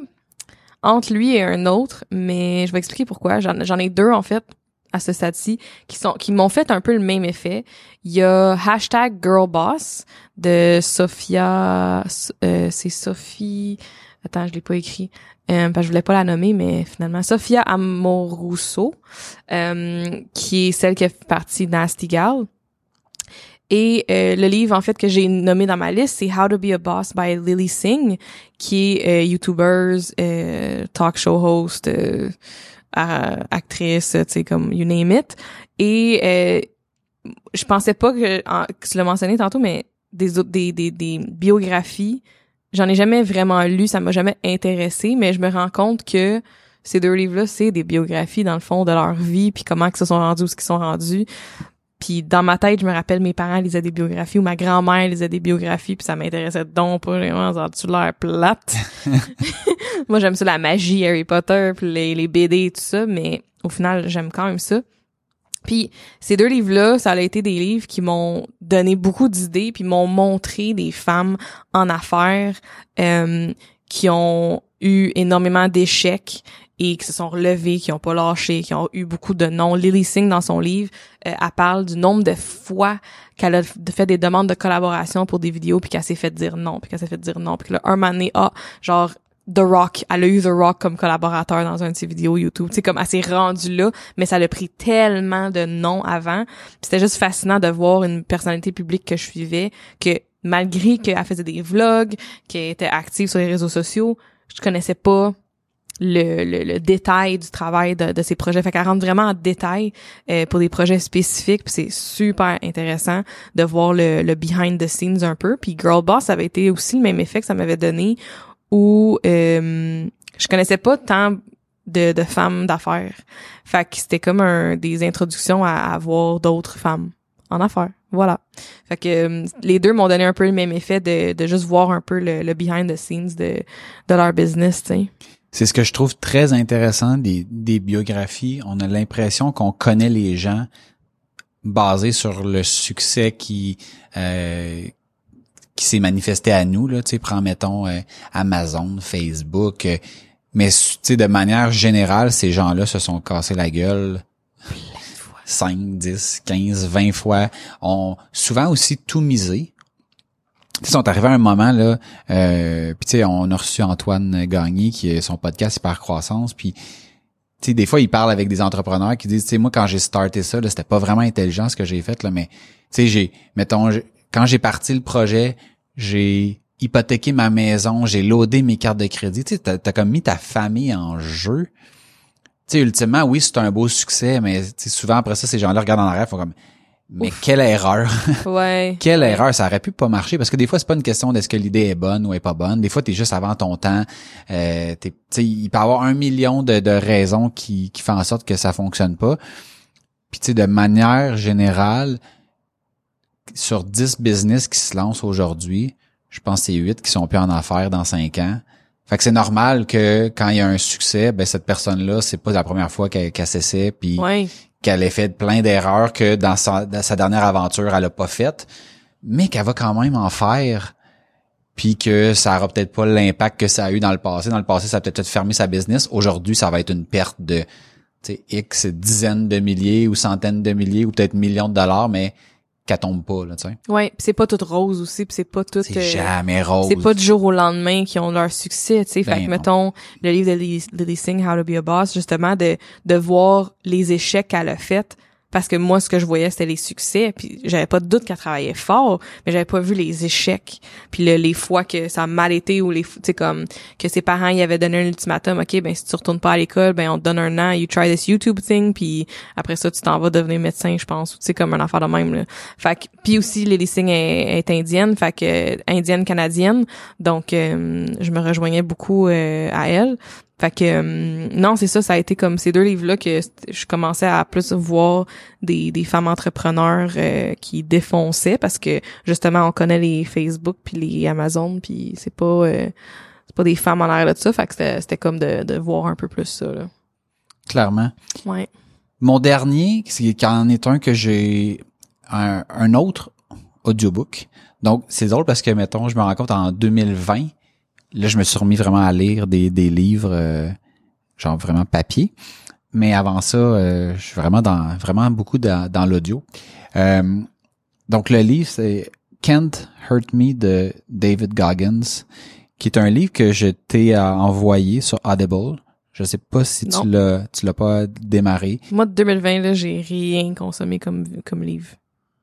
entre lui et un autre, mais je vais expliquer pourquoi. J'en, ai deux en fait à ce stade-ci qui sont, qui m'ont fait un peu le même effet. Il y a hashtag girlboss de Sophia, euh, c'est Sophie. Attends, je l'ai pas écrit. Euh, parce je voulais pas la nommer, mais finalement Sophia Amoruso, euh, qui est celle qui a fait partie de Nasty Gal. Et euh, le livre, en fait, que j'ai nommé dans ma liste, c'est How to be a Boss by Lily Singh, qui est euh, YouTuber, euh, talk show host, euh, actrice, tu sais, comme you name it. Et euh, je pensais pas que, que tu l'as mentionné tantôt, mais des, autres- des, des, des biographies, j'en ai jamais vraiment lu, ça m'a jamais intéressé, mais je me rends compte que ces deux livres-là, c'est des biographies, dans le fond, de leur vie, puis comment ils se sont rendus où ce qu'ils sont rendus. Puis dans ma tête, je me rappelle mes parents lisaient des biographies ou ma grand-mère lisait des biographies puis ça m'intéressait donc pas vraiment, ça a-tu l'air plate. Moi, j'aime ça la magie Harry Potter puis les, les BD et tout ça, mais au final, j'aime quand même ça. Puis ces deux livres-là, ça a été des livres qui m'ont donné beaucoup d'idées puis m'ont montré des femmes en affaires euh, qui ont eu énormément d'échecs et qui se sont relevées, qui ont pas lâché, qui ont eu beaucoup de noms. Lily Singh, dans son livre, euh, elle parle du nombre de fois qu'elle a fait des demandes de collaboration pour des vidéos puis qu'elle s'est fait dire non, puis qu'elle s'est fait dire non, puis que là, un moment donné, ah, genre, The Rock, elle a eu The Rock comme collaborateur dans un de ses vidéos YouTube. Tu sais, comme elle s'est rendue là, mais ça l'a pris tellement de noms avant. C'était juste fascinant de voir une personnalité publique que je suivais, que malgré qu'elle faisait des vlogs, qu'elle était active sur les réseaux sociaux, je connaissais pas le, le, le détail du travail de, de ces projets. Fait qu'elle rentre vraiment en détail euh, pour des projets spécifiques. Puis c'est super intéressant de voir le, le behind the scenes un peu. Puis Girl Boss avait été aussi le même effet que ça m'avait donné où euh, je connaissais pas tant de, de femmes d'affaires. Fait que c'était comme un, des introductions à, à voir d'autres femmes en affaires. Voilà. Fait que euh, les deux m'ont donné un peu le même effet de, de juste voir un peu le, le behind the scenes de, de leur business, tu sais. C'est ce que je trouve très intéressant des, des biographies. On a l'impression qu'on connaît les gens basé sur le succès qui euh, qui s'est manifesté à nous là, tu sais, prends mettons euh, Amazon, Facebook, euh, mais tu sais de manière générale, ces gens-là se sont cassés la gueule 5, 10, 15, 20 fois, ont souvent aussi tout misé. Ils sont arrivés à un moment là, euh, puis tu sais, on a reçu Antoine Gagné qui est son podcast Hyper Croissance, puis tu sais, des fois, il parle avec des entrepreneurs qui disent, tu sais, moi, quand j'ai starté ça, là, c'était pas vraiment intelligent ce que j'ai fait, là, mais, tu sais, j'ai, mettons, quand j'ai parti le projet, j'ai hypothéqué ma maison, j'ai loadé mes cartes de crédit, tu sais, t'as, comme mis ta famille en jeu. Tu sais, ultimement, oui, c'est un beau succès, mais, souvent, après ça, ces gens-là regardent en arrière, font comme, mais Ouf. quelle erreur! Ouais. Quelle erreur, ça aurait pu pas marcher parce que des fois c'est pas une question d'est-ce que l'idée est bonne ou est pas bonne. Des fois t'es juste avant ton temps. Euh, t'es- il peut y avoir un million de, de raisons qui, qui font en sorte que ça fonctionne pas. Puis tu sais de manière générale, sur 10 business qui se lancent aujourd'hui, je pense que c'est 8 qui sont plus en affaires dans 5 ans. Fait que c'est normal que quand il y a un succès, ben cette personne-là, c'est pas la première fois qu'elle qu'elle s'essaie, puis Ouais. Qu'elle ait fait plein d'erreurs que dans sa, dernière aventure, elle a pas faites, mais qu'elle va quand même en faire, puis que ça aura peut-être pas l'impact que ça a eu dans le passé. Dans le passé, ça a peut-être fermé sa business. Aujourd'hui, ça va être une perte de X dizaines de milliers ou centaines de milliers ou peut-être millions de dollars, mais qu'elle tombe pas, là, tu sais. Ouais, pis c'est pas tout rose aussi, pis c'est pas tout C'est euh, jamais rose. c'est pas du jour au lendemain qui ont leur succès, tu sais. Ben fait que non. mettons le livre de Lily Lily Singh How to Be a Boss justement de de voir les échecs qu'elle a fait parce que moi ce que je voyais c'était les succès puis j'avais pas de doute qu'elle travaillait fort mais j'avais pas vu les échecs. Puis le- les fois que ça a mal été ou les tu sais comme que ses parents y avaient donné un ultimatum OK ben si tu retournes pas à l'école ben on te donne un an you try this YouTube thing puis après ça tu t'en vas devenir médecin je pense tu sais comme un affaire de même là. Fait que puis aussi Lily Singh est, indienne fait que indienne canadienne. Donc euh, je me rejoignais beaucoup euh, à elle fait que euh, non, c'est ça, ça a été comme ces deux livres-là que je commençais à plus voir des, des femmes entrepreneurs euh, qui défonçaient parce que justement on connaît les Facebook puis les Amazon puis c'est pas euh, c'est pas des femmes en arrière de ça, fait que c'était c'était comme de, de voir un peu plus ça là. Clairement. Ouais. Mon dernier, c'est qu'en est un que j'ai un, un autre audiobook. Donc, c'est drôle parce que, mettons, je me rends compte en 2020, là, je me suis remis vraiment à lire des, des livres, euh, genre vraiment papier. Mais avant ça, euh, je suis vraiment dans, vraiment beaucoup dans, dans l'audio. Euh, donc, le livre, c'est Can't Hurt Me de David Goggins, qui est un livre que je t'ai euh, envoyé sur Audible. Je sais pas si Non. tu l'as, tu l'as pas démarré. Moi de 2020 là, j'ai rien consommé comme comme livre.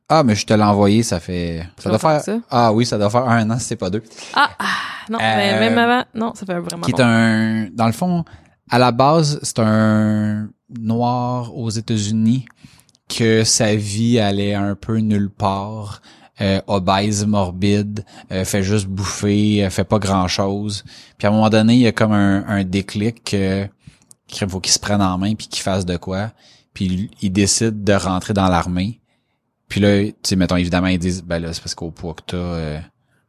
Ah, mais je te l'ai envoyé, ça fait, ça doit faire, ça? ah oui, ça doit faire un an si c'est pas deux. Ah, ah non, mais Euh, même avant, non, ça fait vraiment qui est un, dans le fond, à la base, c'est un noir aux États-Unis que sa vie allait un peu nulle part, euh, obèse, morbide, euh, fait juste bouffer, euh, fait pas grand chose. Puis à un moment donné, il y a comme un, un déclic que qu'il faut qu'il se prenne en main puis qu'il fasse de quoi. Puis il décide de rentrer dans l'armée. Puis là, tu sais, mettons, évidemment, ils disent, ben là, c'est parce qu'au poids que t'as, euh,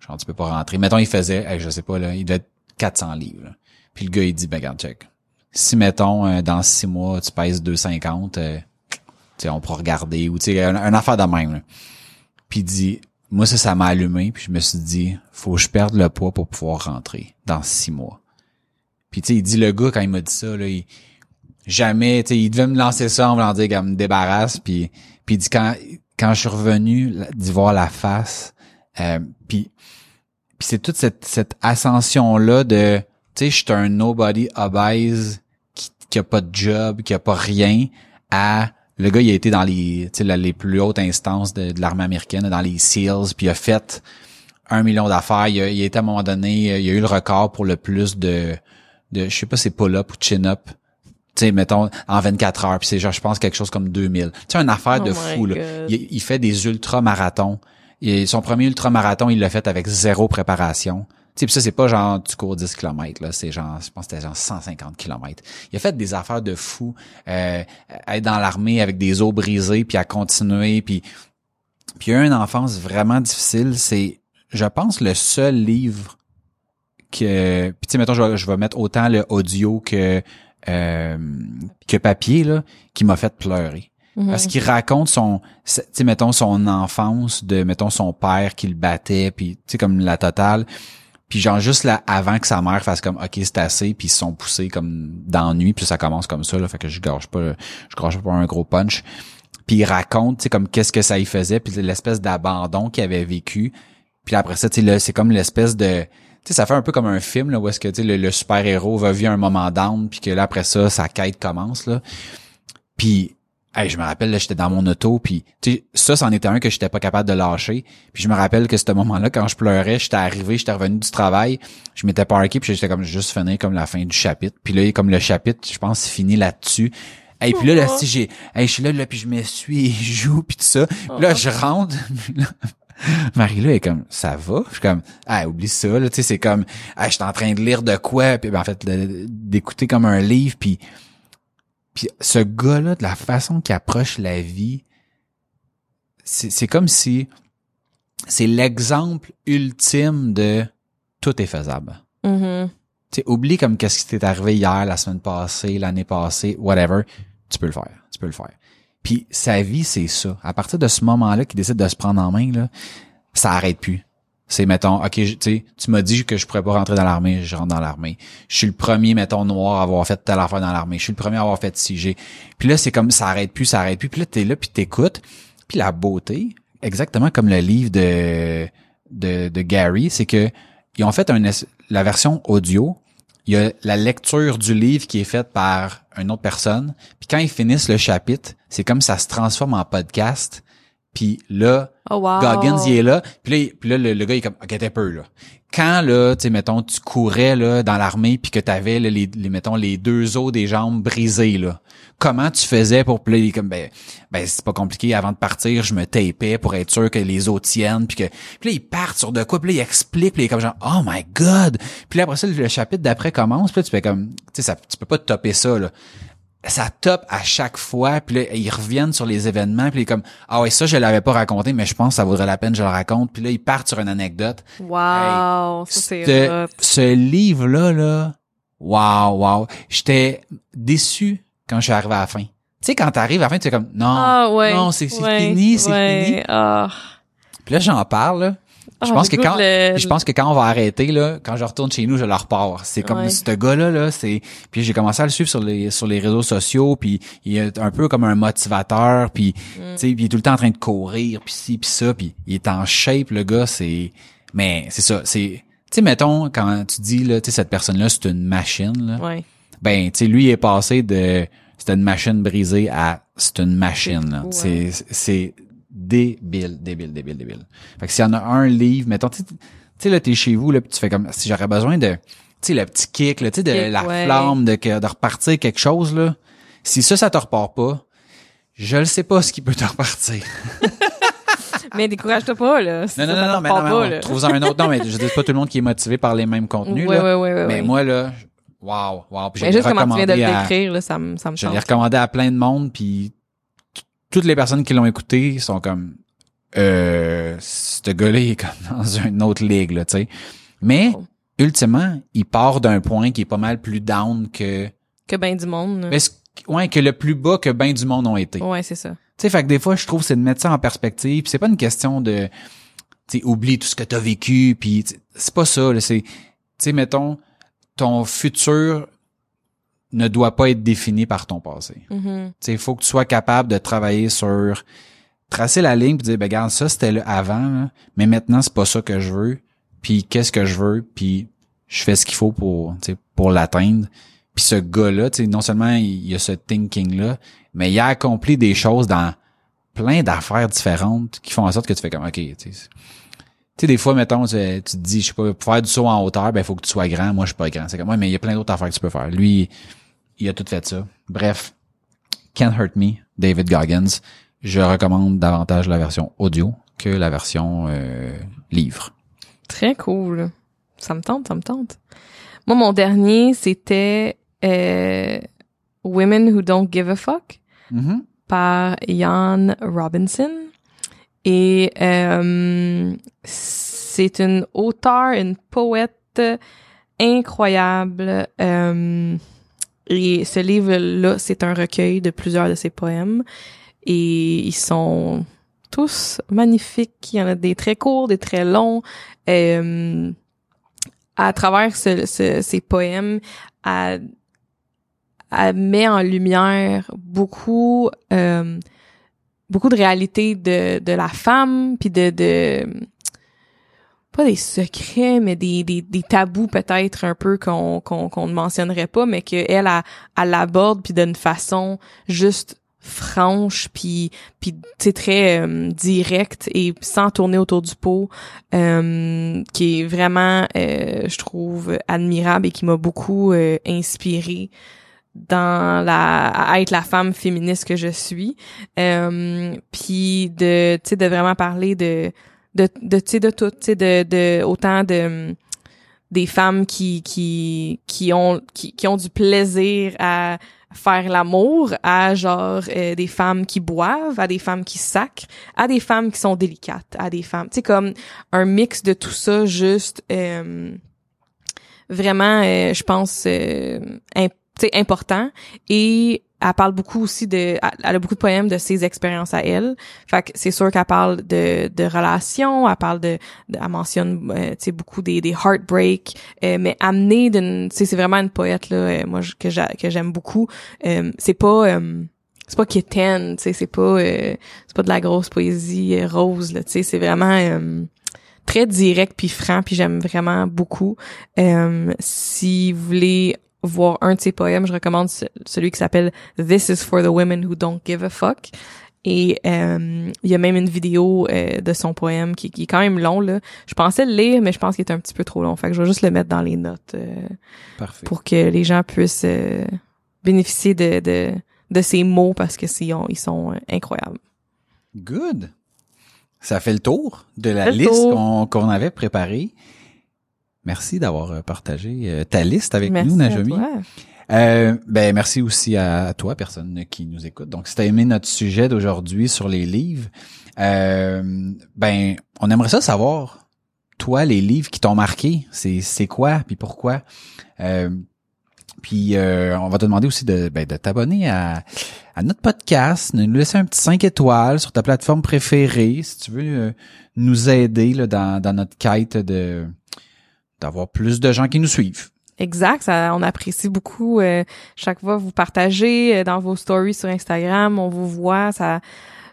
genre, tu peux pas rentrer. Mettons, il faisait, hey, je sais pas, là, il devait être 400 livres. là. Puis le gars, il dit, ben, regarde, check. Si, mettons, euh, dans six mois, tu pèses 250, euh, tu sais, on pourra regarder, ou tu sais, un, un affaire de même, là. Puis il dit, moi, ça, ça m'a allumé, puis je me suis dit, faut que je perde le poids pour pouvoir rentrer dans six mois. Puis tu sais, il dit, le gars, quand il m'a dit ça, là, il, jamais, tu sais, il devait me lancer ça en voulant dire qu'elle me débarrasse, puis, puis il dit, quand, quand je suis revenu d'y voir la face, euh, puis, c'est toute cette, cette ascension-là de, tu sais, je suis un nobody obèse qui, qui a pas de job, qui a pas rien, à le gars, il a été dans les, les plus hautes instances de, de l'armée américaine, dans les SEALs, puis il a fait un million d'affaires. Il a, il a été à un moment donné, il a eu le record pour le plus de, de je sais pas, c'est pull-up ou chin-up. Tu sais, mettons, en 24 heures, puis c'est genre, je pense, quelque chose comme 2000. Tu sais, une affaire Oh de fou, là. Il, il fait des ultra-marathons. Et son premier ultra-marathon, il l'a fait avec zéro préparation. Tu sais, puis ça, c'est pas genre, tu cours 10 km, là. C'est genre, je pense que c'était genre 150 km. Il a fait des affaires de fou. Euh, être dans l'armée avec des os brisés, puis à continuer, puis... Puis il a une enfance vraiment difficile. C'est, je pense, le seul livre que... Puis tu sais, mettons, je vais, je vais mettre autant le audio que... euh, que papier, là, qui m'a fait pleurer. Mhm. Parce qu'il raconte son, tu sais, mettons, son enfance de, mettons, son père qui le battait, puis, tu sais, comme la totale. Puis genre, juste là, avant que sa mère fasse comme, OK, c'est assez, puis ils se sont poussés comme d'ennui, puis ça commence comme ça, là, fait que je gorge pas, je gorge pas un gros punch. Puis il raconte, tu sais, comme qu'est-ce que ça y faisait, puis l'espèce d'abandon qu'il avait vécu. Puis après ça, tu sais, là, c'est comme l'espèce de... Tu sais, ça fait un peu comme un film, là, où est-ce que, le, le super-héros va vivre un moment down, puis que là, après ça, sa quête commence, là. Puis, hey, je me rappelle, là, j'étais dans mon auto, puis tu sais, ça, c'en était un que j'étais pas capable de lâcher. Puis je me rappelle que ce moment-là, quand je pleurais, j'étais arrivé, j'étais revenu du travail, je m'étais parké, puis j'étais comme juste fini comme la fin du chapitre. Puis là, comme le chapitre, je pense, finit là-dessus. Et puis là, là, si j'ai, hey, je suis là, là, puis je m'essuie les joues, puis tout ça. Puis là, je rentre. là, Marie-là est comme, ça va? Je suis comme, ah, oublie ça, là, tu sais, c'est comme, ah, je suis en train de lire de quoi, puis ben, en fait, d'écouter comme un livre, puis puis ce gars-là, de la façon qu'il approche la vie, c'est comme si c'est l'exemple ultime de tout est faisable. Mhm. tu sais, oublie comme qu'est-ce qui t'est arrivé hier, la semaine passée, l'année passée, whatever. Tu peux le faire. Tu peux le faire. Puis sa vie, c'est ça. À partir de ce moment-là qu'il décide de se prendre en main, là, ça arrête plus. C'est, mettons, OK, tu sais, tu m'as dit que je pourrais pas rentrer dans l'armée, je rentre dans l'armée. Je suis le premier, mettons, noir à avoir fait telle affaire dans l'armée. Je suis le premier à avoir fait si j'ai. Puis là, c'est comme, ça arrête plus, ça arrête plus. Puis là, t'es là, puis t'écoutes. Puis la beauté, exactement comme le livre de, de, de Gary, c'est que ils ont fait un, la version audio, il y a la lecture du livre qui est faite par une autre personne. Puis quand ils finissent le chapitre, c'est comme ça se transforme en podcast. Puis là, Oh wow. Goggins, il est là. Puis là, puis là le, le gars, il est comme, OK, t'es peu, là. Quand, là, tu sais, mettons, tu courais, là, dans l'armée, puis que t'avais, là, les, les, mettons, les deux os des jambes brisées, là. Comment tu faisais pour, puis là, il est comme, ben, ben, c'est pas compliqué. Avant de partir, je me tapais pour être sûr que les os tiennent, puis que, puis là, ils partent sur de quoi, puis là, il explique, puis il est comme genre, oh my god. Puis là, après ça, le chapitre d'après commence, puis là, tu fais comme, tu sais, ça, tu peux pas te topper ça, là ça top à chaque fois puis là ils reviennent sur les événements puis il est comme ah ouais ça je l'avais pas raconté mais je pense que ça vaudrait la peine que je le raconte puis là ils partent sur une anecdote. Wow, ça c'est ce, livre là là wow wow. J'étais déçu quand je suis arrivé à la fin. Tu sais quand t'arrives à la fin tu es comme non Ah ouais. non c'est c'est ouais, fini c'est ouais, fini Ah. puis là j'en parle là je Ah, pense que quand le- je pense que quand on va arrêter là, quand je retourne chez nous, je le repars. C'est comme Ouais. ce gars-là là, c'est puis j'ai commencé à le suivre sur les sur les réseaux sociaux, puis il est un peu comme un motivateur, puis Mm. tu sais, il est tout le temps en train de courir, puis ci puis ça, puis il est en shape le gars, c'est mais c'est ça, c'est tu sais mettons quand tu dis là, tu sais cette personne-là, c'est une machine là. Ouais. Ben, tu sais lui il est passé de c'était une machine brisée à c'est une machine là. Ouais. C'est c'est débile, débile, débile, débile. Fait que s'il y en a un livre, mettons, tu sais, là, t'es chez vous, là, puis tu fais comme, si j'aurais besoin de, tu sais, le petit kick, là, tu sais, de Kick, la ouais. flamme, de, que- de repartir quelque chose, là. Si ça, ça te repart pas, je le sais pas ce qui peut te repartir. Mais décourage-toi pas, là. Si Non, non, non, non, mais non, pas, non, trouve-en un autre. Non, mais je dis pas tout le monde qui est motivé par les mêmes contenus, Ouais, là. ouais, ouais, mais moi, là, wow, wow. Puis Mais juste comment tu viens de le à- décrire, là, ça me, ça me Je l'ai recommandé à plein de monde, puis toutes les personnes qui l'ont écouté sont comme euh ce gars-là il est comme dans une autre ligue là, tu sais. Mais Oh. ultimement, il part d'un point qui est pas mal plus down que Que ben du monde. mais ouais, que le plus bas que ben du monde ont été. Ouais, c'est ça. Tu sais, fait que des fois, je trouve que c'est de mettre ça en perspective. Puis c'est pas une question de, tu oublie tout ce que t'as vécu. Puis tu c'est pas ça. C'est, tu sais, mettons, ton futur ne doit pas être défini par ton passé. Sais, il faut que tu sois capable de travailler sur tracer la ligne puis dire, ben regarde, ça c'était le avant, là, mais maintenant c'est pas ça que je veux. Puis qu'est-ce que je veux Puis je fais ce qu'il faut pour, pour l'atteindre. Puis ce gars-là, tu sais, non seulement il il a ce thinking-là, mais il a accompli des choses dans plein d'affaires différentes qui font en sorte que tu fais comme, OK, tu sais, c'est- tu sais, des fois, mettons, tu, tu te dis, je sais pas, pour faire du saut en hauteur, ben, il faut que tu sois grand. Moi, je suis pas grand. C'est comme, ouais, mais il y a plein d'autres affaires que tu peux faire. Lui, il a tout fait ça. Bref. Can't Hurt Me, David Goggins. Je recommande davantage la version audio que la version euh, livre. Très cool. Ça me tente, ça me tente. Moi, mon dernier, c'était euh, Women Who Don't Give a Fuck Mhm. par Ian Robinson. Et euh, c'est une auteure, une poète incroyable. Euh, et ce livre-là, c'est un recueil de plusieurs de ses poèmes. Et ils sont tous magnifiques. Il y en a des très courts, des très longs. Euh, à travers ce, ce- ces poèmes, elle, elle met en lumière beaucoup euh, beaucoup de réalités de, de la femme, puis de, de pas des secrets, mais des, des, des tabous peut-être un peu qu'on qu'on ne mentionnerait pas, mais qu'elle, elle, l'aborde puis d'une façon juste franche puis puis sais très euh, directe et sans tourner autour du pot euh, qui est vraiment euh, je trouve admirable et qui m'a beaucoup euh, inspiré dans la à être la femme féministe que je suis. Euh, puis de tu sais de vraiment parler de de de tu sais de tout tu sais de de autant de des femmes qui qui qui ont qui, qui ont du plaisir à faire l'amour à genre euh, des femmes qui boivent à des femmes qui sacrent à des femmes qui sont délicates à des femmes tu sais comme un mix de tout ça juste euh, vraiment, euh, je pense, euh, imp- important. Et elle parle beaucoup aussi de, elle a beaucoup de poèmes de ses expériences à elle. Fait que c'est sûr qu'elle parle de, de relations, elle parle de, elle mentionne, euh, tu sais, beaucoup des, des heartbreaks, euh, mais amenée d'une, tu sais, c'est vraiment une poète là, euh, moi que j'a- que j'aime beaucoup. Euh, c'est pas euh, c'est pas quétaine, tu sais, c'est pas c'est pas de la grosse poésie rose là, tu sais, c'est vraiment très direct puis franc puis j'aime vraiment beaucoup. Si vous voulez voir un de ses poèmes, je recommande ce- celui qui s'appelle This is for the women who don't give a fuck. Et euh, il y a même une vidéo euh, de son poème qui, qui est quand même long là. Je pensais le lire, mais je pense qu'il est un petit peu trop long. Fait que je vais juste le mettre dans les notes euh, pour que les gens puissent euh, bénéficier de, de de ces mots parce que ils, ont- ils sont euh, incroyables. Good. Ça fait le tour de la le liste qu'on avait préparée. Merci d'avoir euh, partagé euh, ta liste avec Merci nous, toi. Euh, ben merci aussi à, toi, personne qui nous écoute. Donc, si t'as aimé notre sujet d'aujourd'hui sur les livres, euh, ben on aimerait ça savoir, toi, les livres qui t'ont marqué, c'est c'est quoi, puis pourquoi? Euh, puis euh, on va te demander aussi de, ben, de t'abonner à, à notre podcast, de nous laisser un petit 5 étoiles sur ta plateforme préférée, si tu veux euh, nous aider là, dans, dans notre quête de d'avoir plus de gens qui nous suivent. Exact, ça, on apprécie beaucoup euh, chaque fois vous partagez euh, dans vos stories sur Instagram, on vous voit, ça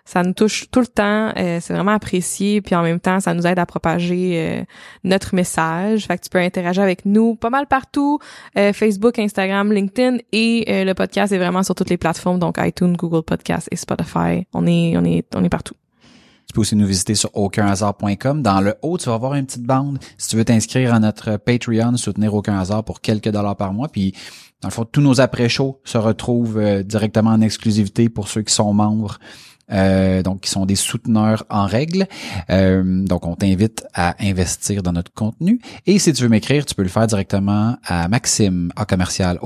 ça nous touche tout le temps, euh, c'est vraiment apprécié puis en même temps ça nous aide à propager euh, notre message. Fait que tu peux interagir avec nous pas mal partout, euh, Facebook, Instagram, LinkedIn et euh, le podcast est vraiment sur toutes les plateformes donc iTunes, Google Podcast et Spotify. On est on est on est partout. Peux aussi nous visiter sur aucunhasard.com. Dans le haut, tu vas voir une petite bande. Si tu veux t'inscrire à notre Patreon, soutenir Aucun Hasard pour quelques dollars par mois. Puis, dans le fond, tous nos après-shows se retrouvent euh, directement en exclusivité pour ceux qui sont membres. euh, donc, qui sont des souteneurs en règle. Euh, donc, on t'invite à investir dans notre contenu. Et si tu veux m'écrire, tu peux le faire directement à maxime à commercial.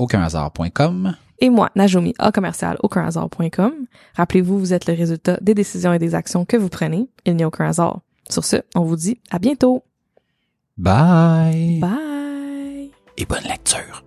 Et moi, Najomi, à commercial aucunhasard.com. Rappelez-vous, vous êtes le résultat des décisions et des actions que vous prenez. Il n'y a aucun hasard. Sur ce, on vous dit à bientôt. Bye! Bye! Et bonne lecture!